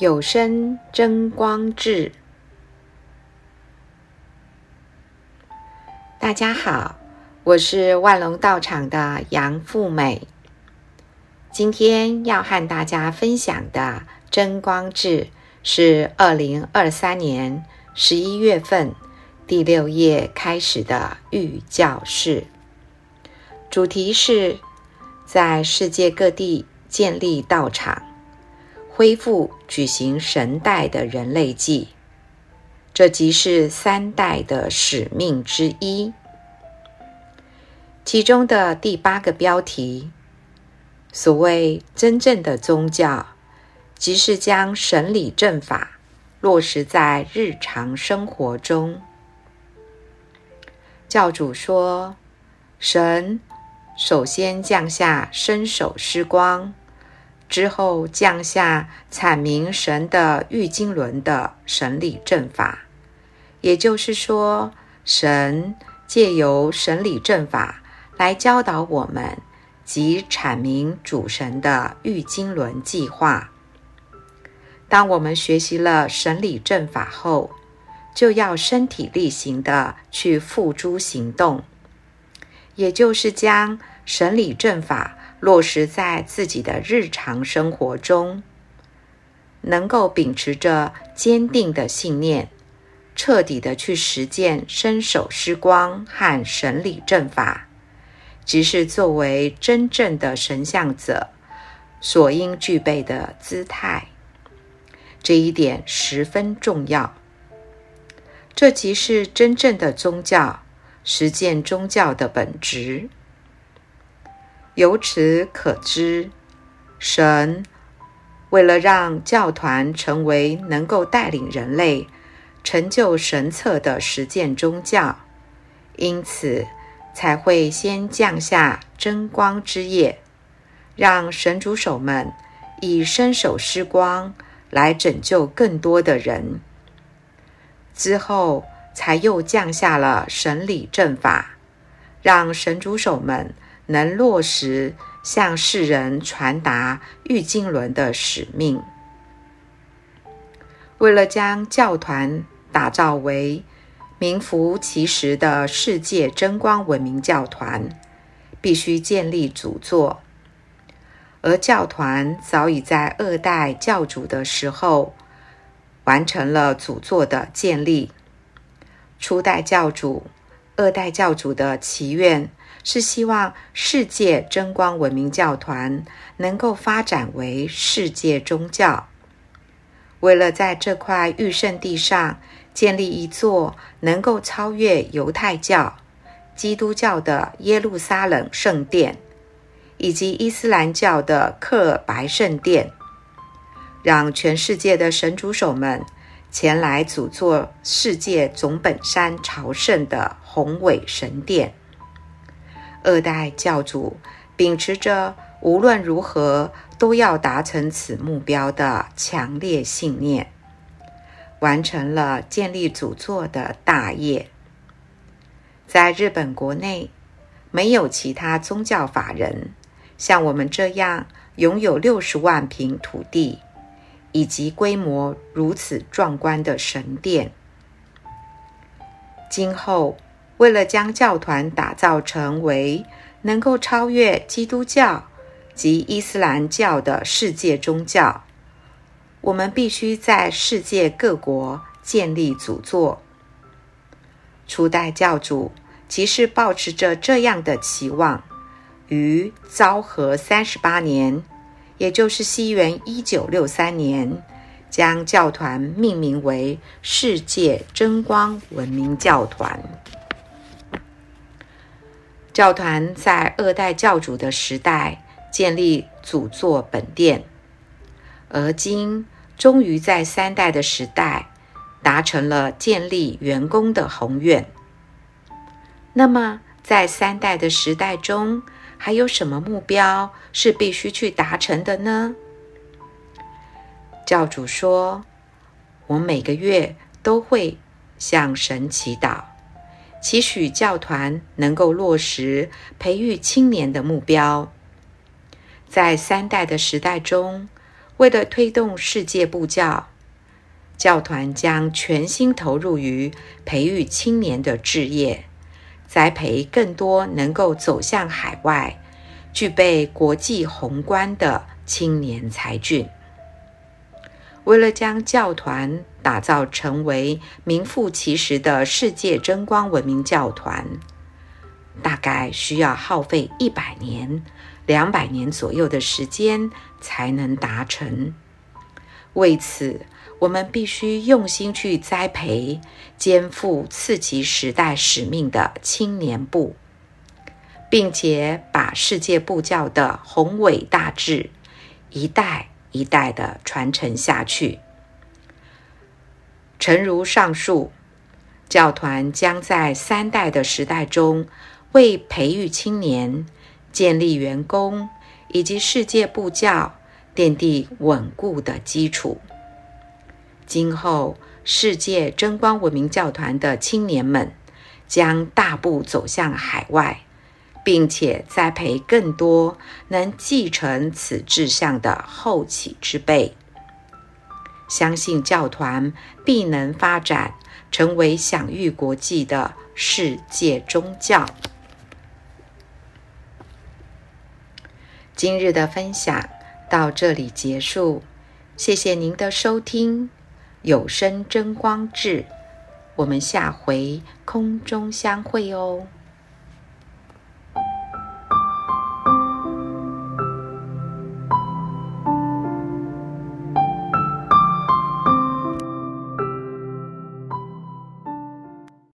有声真光志。大家好，我是万隆道场的杨富美。今天要和大家分享的真光志是二零二三年十一月份第六页开始的预教室，主题是在世界各地建立道场。恢复举行神代的人类祭，这即是三代的使命之一。其中的第八个标题，所谓真正的宗教，即是将神理正法落实在日常生活中。教主说，神首先降下伸手施光。之后降下阐明神的玉经轮的神理正法，也就是说，神借由神理正法来教导我们及阐明主神的玉经轮计划。当我们学习了神理正法后，就要身体力行地去付诸行动，也就是将神理正法。落实在自己的日常生活中，能够秉持着坚定的信念，彻底的去实践伸手施光和神理正法，即是作为真正的神像者所应具备的姿态。这一点十分重要。这即是真正的宗教，实践宗教的本质。由此可知，神为了让教团成为能够带领人类成就神策的实践宗教，因此才会先降下真光之业，让神主手们以伸手施光来拯救更多的人。之后才又降下了神理正法，让神主手们。能落实向世人传达玉经轮的使命，为了将教团打造为名副其实的世界真光文明教团，必须建立主座。而教团早已在二代教主的时候完成了主座的建立。初代教主、二代教主的祈愿。是希望世界真光文明教团能够发展为世界宗教。为了在这块御圣地上建立一座能够超越犹太教、基督教的耶路撒冷圣殿，以及伊斯兰教的克尔白圣殿，让全世界的神主手们前来主座世界总本山朝圣的宏伟神殿。二代教主秉持着无论如何都要达成此目标的强烈信念，完成了建立主座的大业。在日本国内，没有其他宗教法人像我们这样拥有六十万坪土地以及规模如此壮观的神殿。今后。为了将教团打造成为能够超越基督教及伊斯兰教的世界宗教，我们必须在世界各国建立主座。初代教主即是抱持着这样的期望，于昭和三十八年，也就是西元一九六三年，将教团命名为世界真光文明教团。教团在二代教主的时代建立祖座本殿，而今终于在三代的时代达成了建立员工的宏愿。那么，在三代的时代中，还有什么目标是必须去达成的呢？教主说：“我每个月都会向神祈祷。”期许教团能够落实培育青年的目标，在三代的时代中，为了推动世界布教，教团将全心投入于培育青年的志业，栽培更多能够走向海外、具备国际宏观的青年才俊。为了将教团打造成为名副其实的世界争光文明教团，大概需要耗费一百年、两百年左右的时间才能达成。为此，我们必须用心去栽培肩负次级时代使命的青年部，并且把世界布教的宏伟大志一代一代的传承下去。诚如上述，教团将在三代的时代中，为培育青年、建立员工以及世界布教奠定稳固的基础。今后，世界真光文明教团的青年们将大步走向海外，并且栽培更多能继承此志向的后起之辈。相信教团必能发展成为享誉国际的世界宗教。今日的分享到这里结束，谢谢您的收听。有生真光志，我们下回空中相会哦。